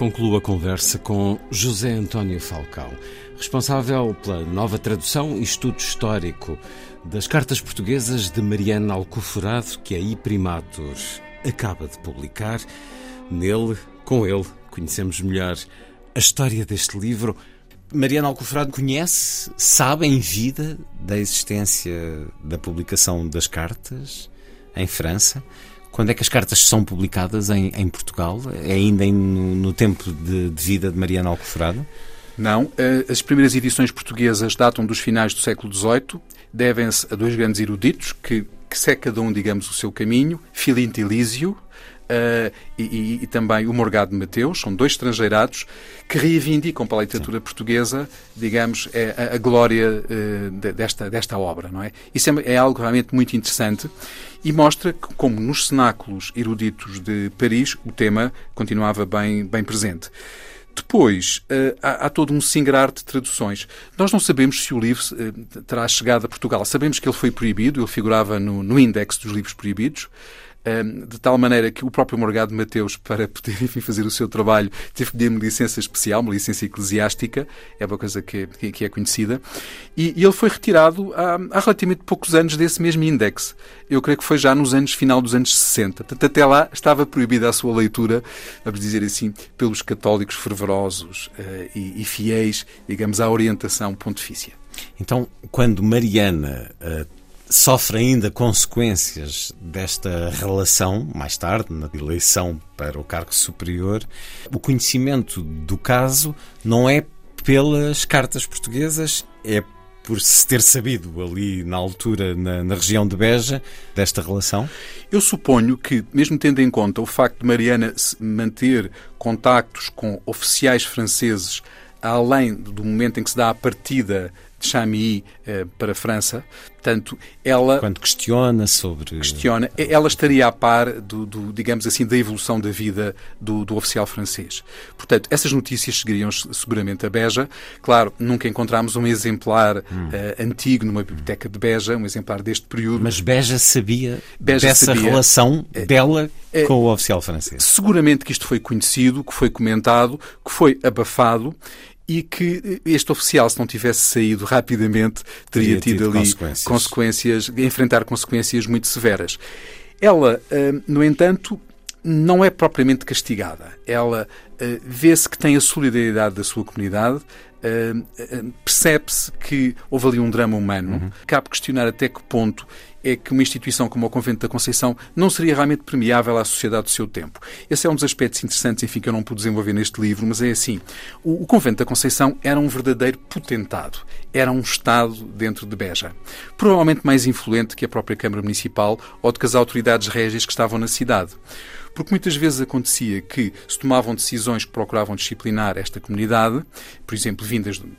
Concluo a conversa com José António Falcão, responsável pela nova tradução e estudo histórico das cartas portuguesas de Mariana Alcoforado, que a Iprimatur acaba de publicar. Nele, com ele, conhecemos melhor a história deste livro. Mariana Alcoforado conhece, sabe em vida da existência da publicação das cartas em França. Quando é que as cartas são publicadas em, em Portugal? É ainda em, no, no, tempo de, de, vida de Mariana Alcoforado? Não. Eh, as primeiras edições portuguesas datam dos finais do século XVIII. Devem-se a dois grandes eruditos que, que segue cada um, digamos, o seu caminho. Filinto Elísio, Uh, e, e, também o Morgado de Mateus, são dois estrangeirados que reivindicam para a literatura Sim. portuguesa, digamos, é a, a glória uh, desta, desta obra, não é? Isso é, é, algo realmente muito interessante e mostra que, como nos cenáculos eruditos de Paris, o tema continuava bem, bem presente. Depois, uh, há, há, todo um singrar de traduções. Nós não sabemos se o livro terá chegado a Portugal. Sabemos que ele foi proibido, ele figurava no, no índex dos livros proibidos de tal maneira que o próprio Morgado Mateus, para poder enfim, fazer o seu trabalho, teve que dar uma licença especial, uma licença eclesiástica, é uma coisa que, que é conhecida, e, e ele foi retirado há, há, relativamente poucos anos desse mesmo índex. Eu creio que foi já nos anos, final dos anos 60. Portanto, até lá estava proibida a sua leitura, vamos dizer assim, pelos católicos fervorosos uh, e, e fiéis, digamos, à orientação pontifícia. Então, quando Mariana uh, sofre ainda consequências desta relação, mais tarde, na eleição para o cargo superior. O conhecimento do caso não é pelas cartas portuguesas, é por se ter sabido ali na altura, na, na, região de Beja, desta relação? Eu suponho que, mesmo tendo em conta o facto de Mariana manter contactos com oficiais franceses além do momento em que se dá a partida de Chamilly eh, para a França. Portanto, ela... Quando questiona sobre... Questiona. Ela estaria a par, do, do digamos assim, da evolução da vida do, do, oficial francês. Portanto, essas notícias chegariam seguramente a Beja. Claro, nunca encontramos um exemplar hum. uh, antigo numa biblioteca de Beja, um exemplar deste período. Mas Beja sabia Beja dessa sabia, relação uh, dela com o oficial francês? Seguramente que isto foi conhecido, que foi comentado, que foi abafado e que este oficial, se não tivesse saído rapidamente, teria, teria tido, tido, ali consequências. consequências, enfrentar consequências muito severas. Ela, hum, no entanto, não é propriamente castigada. Ela hum, vê-se que tem a solidariedade da sua comunidade, hum, percebe-se que houve ali um drama humano. Uhum. Cabe questionar até que ponto é que uma instituição como o Convento da Conceição não seria realmente permeável à sociedade do seu tempo. Esse é um dos aspectos interessantes, enfim, que eu não pude desenvolver neste livro, mas é assim. O, o Convento da Conceição era um verdadeiro potentado. Era um Estado dentro de Beja. Provavelmente mais influente que a própria Câmara Municipal ou do que as autoridades régias que estavam na cidade. Porque muitas vezes acontecia que se tomavam decisões que procuravam disciplinar esta comunidade, por exemplo, vindas do,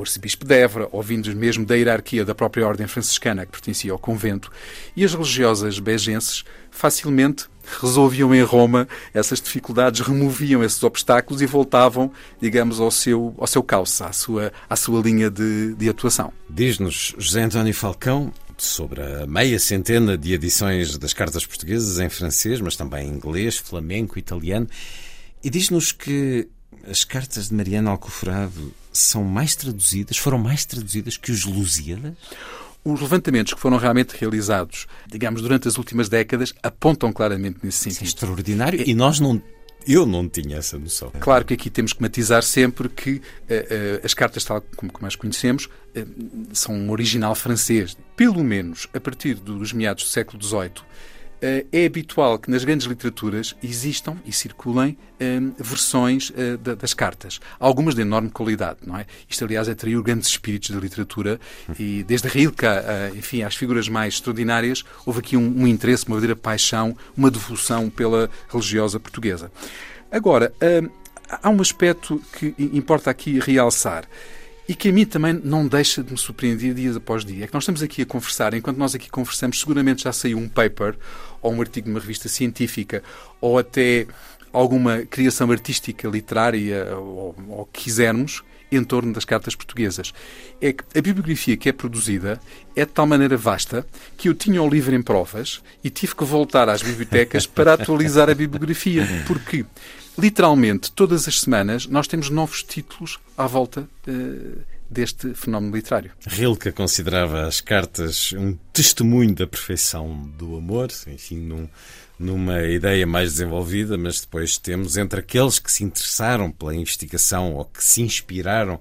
arcebispo de Évora ou vindas mesmo da hierarquia da própria ordem franciscana que pertencia ao convento, e as religiosas bejenses facilmente resolviam em Roma essas dificuldades, removiam esses obstáculos e voltavam, digamos, ao seu, ao seu cauce, à sua, à sua linha de, de atuação. Diz-nos José António Falcão, sobre a meia centena de edições das cartas portuguesas em francês, mas também em inglês, flamenco, italiano, e diz-nos que as cartas de Mariana Alcoforado são mais traduzidas, foram mais traduzidas que os Lusíadas? Os levantamentos que foram realmente realizados, digamos, durante as últimas décadas, apontam claramente nesse sentido. Isso é extraordinário. E nós não eu não tinha essa noção. Claro que aqui temos que matizar sempre que uh, uh, as cartas, tal como, as conhecemos, uh, são um original francês. Pelo menos a partir dos meados do século XVIII, é habitual que nas grandes literaturas existam e circulem versões das cartas, algumas de enorme qualidade, não é? Isto, aliás, atraiu grandes espíritos da literatura e desde Rilke, enfim, às figuras mais extraordinárias, houve aqui um, um interesse, uma verdadeira paixão, uma devoção pela religiosa portuguesa. Agora, há um aspecto que importa aqui realçar. e que a mim também não deixa de me surpreender dias após dia. É que nós estamos aqui a conversar, enquanto nós aqui conversamos, seguramente já saiu um paper ou um artigo numa revista científica ou até alguma criação artística, literária ou, o que quisermos em torno das cartas portuguesas. É que a bibliografia que é produzida é de tal maneira vasta que eu tinha o livro em provas e tive que voltar às bibliotecas para atualizar a bibliografia, porque literalmente todas as semanas nós temos novos títulos à volta uh, deste fenómeno literário. Rilke considerava as cartas um testemunho da perfeição do amor, enfim, num, numa ideia mais desenvolvida, mas depois temos entre aqueles que se interessaram pela investigação ou que se inspiraram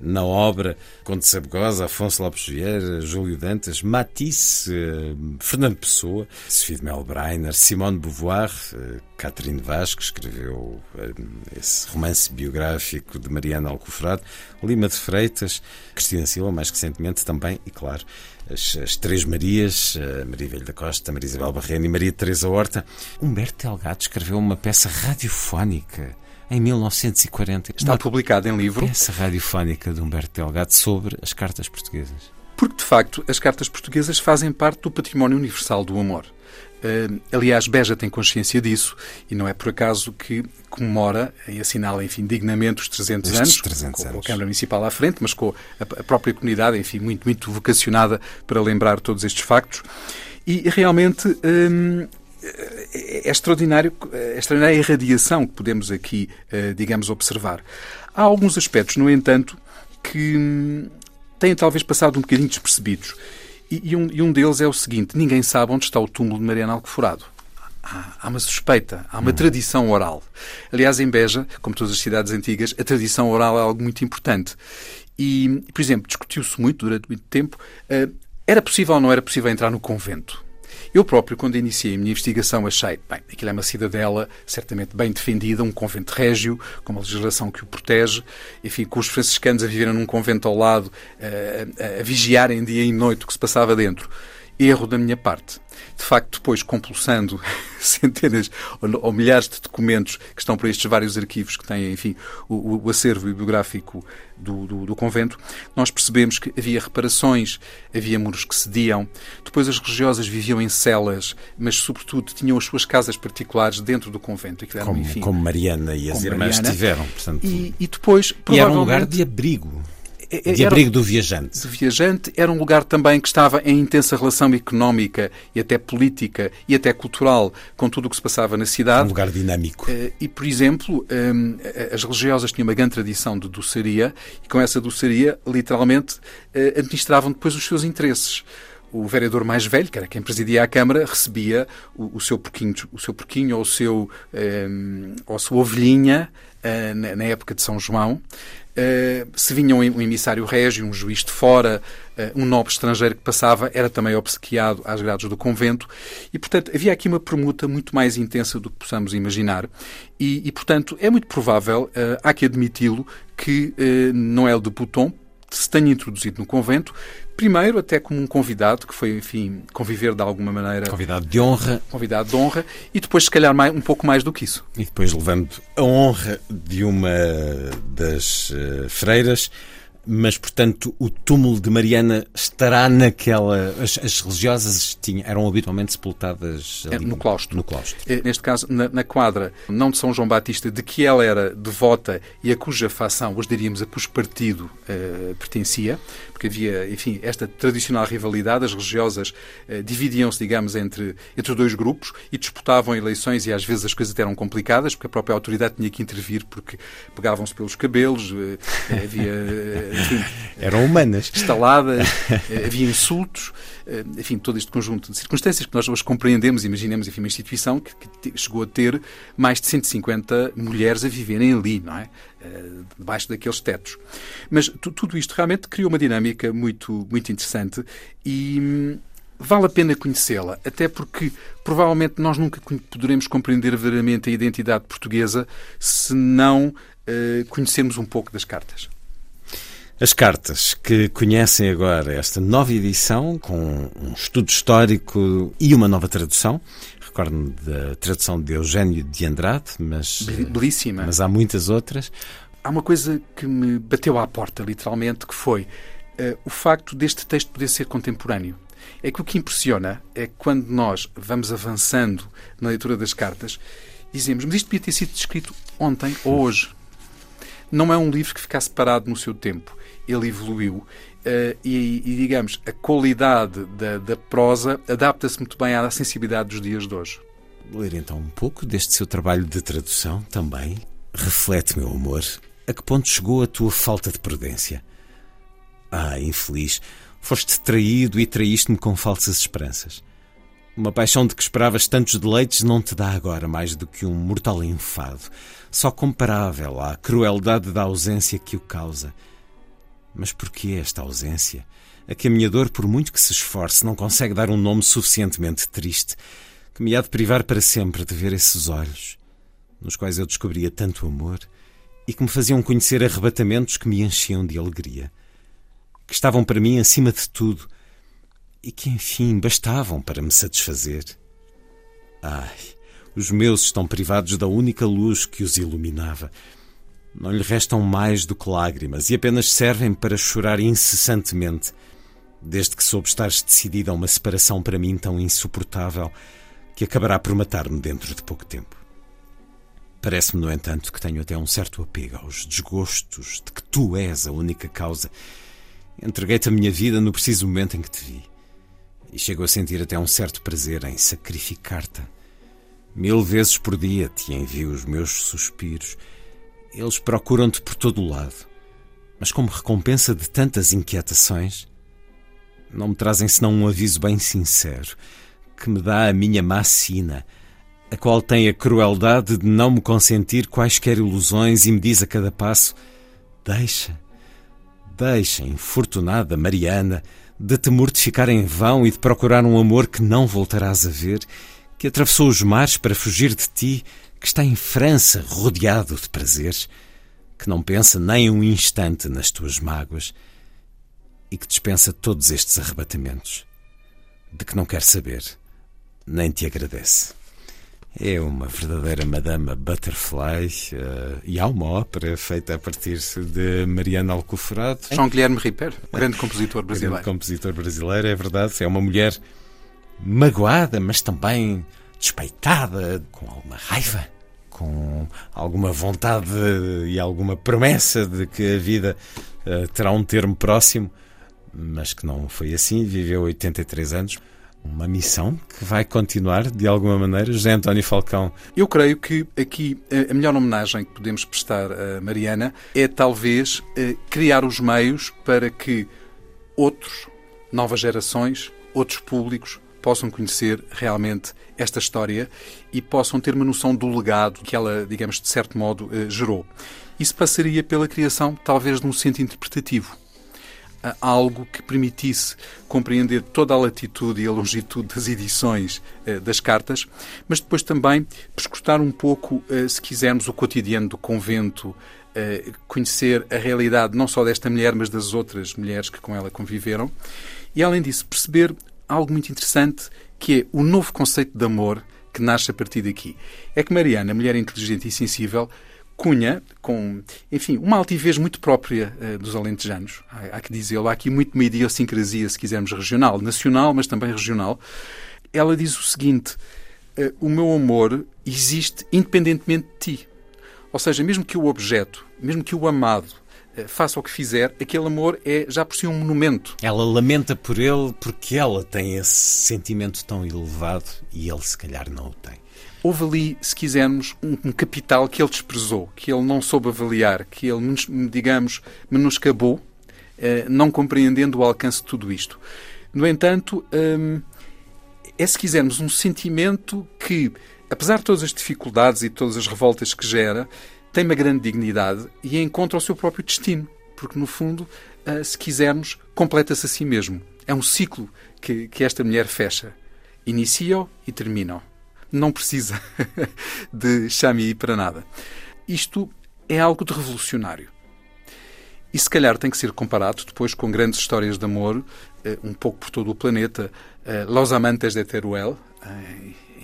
na obra Conde Sabugosa, Afonso Lopes Vieira, Júlio Dantas, Matisse, eh, Fernando Pessoa, Sofia de Melbreiner, Simone Beauvoir, eh, Catherine Vaz, que escreveu eh, esse romance biográfico de Mariana Alcoforado, Lima de Freitas, Cristina Silva, mais recentemente também, e claro, as, as Três Marias, Maria Velho da Costa, Maria Isabel Barreno e Maria Teresa Horta. Humberto Delgado escreveu uma peça radiofónica em 1940. Está uma publicado em livro. Peça radiofónica de Humberto Delgado sobre as cartas portuguesas. Porque, de facto, as cartas portuguesas fazem parte do património universal do amor. Uh, aliás, Beja tem consciência disso e não é por acaso que comemora e assinala, enfim, dignamente os 300 Estes anos, 300 com, anos. a Câmara Municipal à frente, mas com a, a, própria comunidade, enfim, muito, muito vocacionada para lembrar todos estes factos. E realmente hum, é extraordinário, é extraordinária a irradiação que podemos aqui, eh, digamos, observar. Há alguns aspectos, no entanto, que hum, têm talvez passado um bocadinho despercebidos. E, um, e um deles é o seguinte: ninguém sabe onde está o túmulo de Mariana Alcoforado. Há, uma suspeita, há uma hum. tradição oral. Aliás, em Beja, como todas as cidades antigas, a tradição oral é algo muito importante. E, por exemplo, discutiu-se muito durante muito tempo: uh, era possível ou não era possível entrar no convento? Eu próprio, quando iniciei a minha investigação, achei, bem, aquilo é uma cidadela certamente bem defendida, um convento régio, com uma legislação que o protege, enfim, com os franciscanos a viverem num convento ao lado, a, a, a vigiarem dia e noite o que se passava dentro. Erro da minha parte de facto, depois compulsando centenas ou, milhares de documentos que estão por estes vários arquivos que têm, enfim, o, o acervo bibliográfico do, do, do, convento, nós percebemos que havia reparações, havia muros que cediam, depois as religiosas viviam em celas, mas sobretudo tinham as suas casas particulares dentro do convento. Era, como, enfim, como Mariana e as irmãs Mariana, tiveram. Portanto, e, e depois, provavelmente... E era um lugar de abrigo. De abrigo do viajante. Do viajante era um lugar também que estava em intensa relação económica e até política e até cultural com tudo o que se passava na cidade. Um lugar dinâmico. Eh, e, por exemplo, ehm, as religiosas tinham uma grande tradição de doçaria e com essa doçaria, literalmente, eh, administravam depois os seus interesses o vereador mais velho, que era quem presidia a Câmara, recebia o, o seu porquinho, o seu porquinho ou, o seu, um, ehm, ou a sua ovelhinha uh, na, na, época de São João, se vinha um emissário régio, um juiz de fora, eh, um nobre estrangeiro que passava, era também obsequiado às grades do convento. E, portanto, havia aqui uma permuta muito mais intensa do que possamos imaginar. E, e portanto, é muito provável, eh, há que admiti-lo, que não é de Bouton, se tenha introduzido no convento, primeiro até como um convidado, que foi, enfim, conviver de alguma maneira... Convidado de honra. Convidado de honra, e depois, se calhar, mais, um pouco mais do que isso. E depois levando a honra de uma das uh, freiras mas, portanto, o túmulo de Mariana estará naquela. As, as religiosas tinham, eram habitualmente sepultadas ali, no claustro. No claustro. É, neste caso, na, na, quadra, não de São João Batista, de que ela era devota e a cuja facção, hoje diríamos a cujo partido eh, pertencia, porque havia, enfim, esta tradicional rivalidade, as religiosas eh, dividiam-se, digamos, entre, entre dois grupos e disputavam eleições e às vezes as coisas eram complicadas, porque a própria autoridade tinha que intervir porque pegavam-se pelos cabelos, eh, havia enfim, eram humanas. Instaladas, eh, havia insultos, eh, enfim, todo este conjunto de circunstâncias que nós hoje compreendemos, imaginemos, enfim, uma instituição que, que chegou a ter mais de 150 mulheres a viverem ali, não é? Eh, debaixo daqueles tetos. Mas tudo isto realmente criou uma dinâmica muito, muito interessante e hum, vale a pena conhecê-la, até porque provavelmente nós nunca poderemos compreender verdadeiramente a identidade portuguesa se não uh, conhecermos um pouco das cartas. As cartas que conhecem agora esta nova edição, com um estudo histórico e uma nova tradução. Recordo-me da tradução de Eugênio de Andrade, mas, Belíssima. mas há muitas outras. há uma coisa que me bateu à porta, literalmente, que foi uh, o facto deste texto poder ser contemporâneo. É que o que impressiona é que quando nós vamos avançando na leitura das cartas, dizemos, mas isto podia ter sido escrito ontem ou hoje. Não é um livro que ficasse parado no seu tempo. Ele evoluiu uh, e, e, digamos, a qualidade da, da prosa adapta-se muito bem à sensibilidade dos dias de hoje. Ler então um pouco deste seu trabalho de tradução também. Reflete, meu amor, a que ponto chegou a tua falta de prudência? Ah, infeliz, foste traído e traíste-me com falsas esperanças. Uma paixão de que esperavas tantos deleites não te dá agora mais do que um mortal enfado, só comparável à crueldade da ausência que o causa. Mas por que esta ausência? A que a minha dor, por muito que se esforce, não consegue dar um nome suficientemente triste, que me há de privar para sempre de ver esses olhos, nos quais eu descobria tanto amor e que me faziam conhecer arrebatamentos que me enchiam de alegria, que estavam para mim acima de tudo e que, enfim, bastavam para me satisfazer. Ai, os meus estão privados da única luz que os iluminava. Não lhe restam mais do que lágrimas e apenas servem para chorar incessantemente, desde que soube estares decidida a uma separação para mim tão insuportável que acabará por matar-me dentro de pouco tempo. Parece-me, no entanto, que tenho até um certo apego aos desgostos de que tu és a única causa. Entreguei-te a minha vida no preciso momento em que te vi e chego a sentir até um certo prazer em sacrificar-te. Mil vezes por dia te envio os meus suspiros. Eles procuram-te por todo o lado. Mas como recompensa de tantas inquietações, não me trazem senão um aviso bem sincero, que me dá a minha má sina, a qual tem a crueldade de não me consentir quaisquer ilusões e me diz a cada passo: Deixa, deixa, infortunada Mariana, de te mortificar em vão e de procurar um amor que não voltarás a ver, que atravessou os mares para fugir de ti, que está em França rodeado de prazeres, que não pensa nem um instante nas tuas mágoas e que dispensa todos estes arrebatamentos, de que não quer saber, nem te agradece. É uma verdadeira Madama Butterfly uh, e há uma ópera feita a partir de Mariana Alcoforado. João Guilherme Ripper, grande compositor brasileiro. Grande compositor brasileiro, é verdade. É uma mulher magoada, mas também despeitada, com alguma raiva, com alguma vontade e alguma promessa de que a vida uh, terá um termo próximo, mas que não foi assim. Viveu 83 anos uma missão que vai continuar de alguma maneira. José António Falcão. Eu creio que aqui a melhor homenagem que podemos prestar a Mariana é talvez eh, criar os meios para que outros, novas gerações, outros públicos possam conhecer realmente esta história e possam ter uma noção do legado que ela, digamos, de certo modo, eh, gerou. Isso passaria pela criação, talvez, de um centro interpretativo algo que permitisse compreender toda a latitude e a longitude das edições eh, das cartas, mas depois também prescrutar um pouco, eh, se quisermos, o cotidiano do convento, conhecer a realidade não só desta mulher, mas das outras mulheres que com ela conviveram, e além disso, perceber algo muito interessante que é o novo conceito de amor que nasce a partir daqui. É que Mariana, mulher inteligente e sensível, Cunha, com, enfim, uma altivez muito própria uh, dos alentejanos, há, há que dizê-lo. Há aqui muito uma idiosincrasia, se quisermos, regional, nacional, mas também regional. Ela diz o seguinte: uh, o meu amor existe independentemente de ti. Ou seja, mesmo que o objeto, mesmo que o amado, faça o que fizer, aquele amor é já por si um monumento. Ela lamenta por ele porque ela tem esse sentimento tão elevado e ele, se calhar, não o tem houve ali, se quisermos, um, um, capital que ele desprezou, que ele não soube avaliar, que ele, digamos, menoscabou, eh, não compreendendo o alcance de tudo isto. No entanto, hum, é, se quisermos, um sentimento que, apesar de todas as dificuldades e todas as revoltas que gera, tem uma grande dignidade e encontra o seu próprio destino, porque, no fundo, eh, se quisermos, completa-se a si mesmo. É um ciclo que, que esta mulher fecha. Inicia-o e termina-o não precisa de Xami para nada. Isto é algo de revolucionário. E se calhar tem que ser comparado depois com grandes histórias de amor, eh, um pouco por todo o planeta. Eh, Los Amantes de Teruel,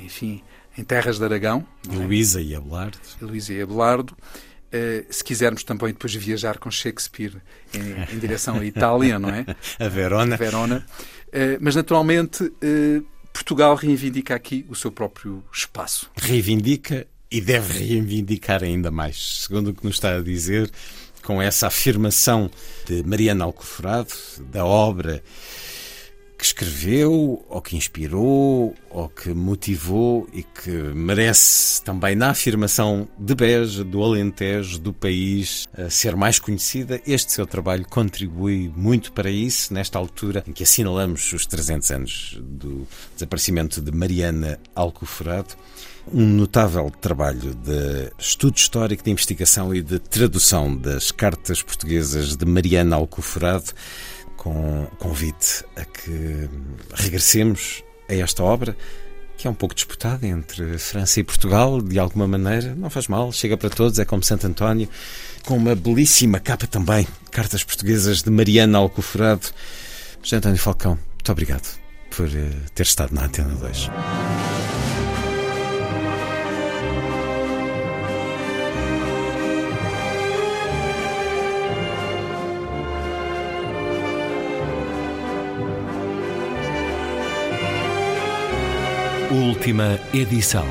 enfim, em Terras de Aragão. Luísa e Abelardo. Luísa e Abelardo. Uh, se quisermos também depois viajar com Shakespeare em, em direção à Itália, não é? A Verona. Verona. Uh, mas, naturalmente, uh, Portugal reivindica aqui o seu próprio espaço. Reivindica e deve reivindicar ainda mais, segundo o que nos está a dizer, com essa afirmação de Mariana Alcoforado, da obra que escreveu, ou que inspirou, ou que motivou e que merece também na afirmação de Beja, do Alentejo, do país, ser mais conhecida. Este seu trabalho contribui muito para isso, nesta altura em que assinalamos os 300 anos do desaparecimento de Mariana Alcoforado. Um notável trabalho de estudo histórico, de investigação e de tradução das cartas portuguesas de Mariana Alcoforado com convite a que regressemos a esta obra que é um pouco disputada entre França e Portugal, de alguma maneira, não faz mal, chega para todos, é como Santo António, com uma belíssima capa também, cartas portuguesas de Mariana Alcoforado. José António Falcão, muito obrigado por eh, ter estado na Antena 2. Última edição.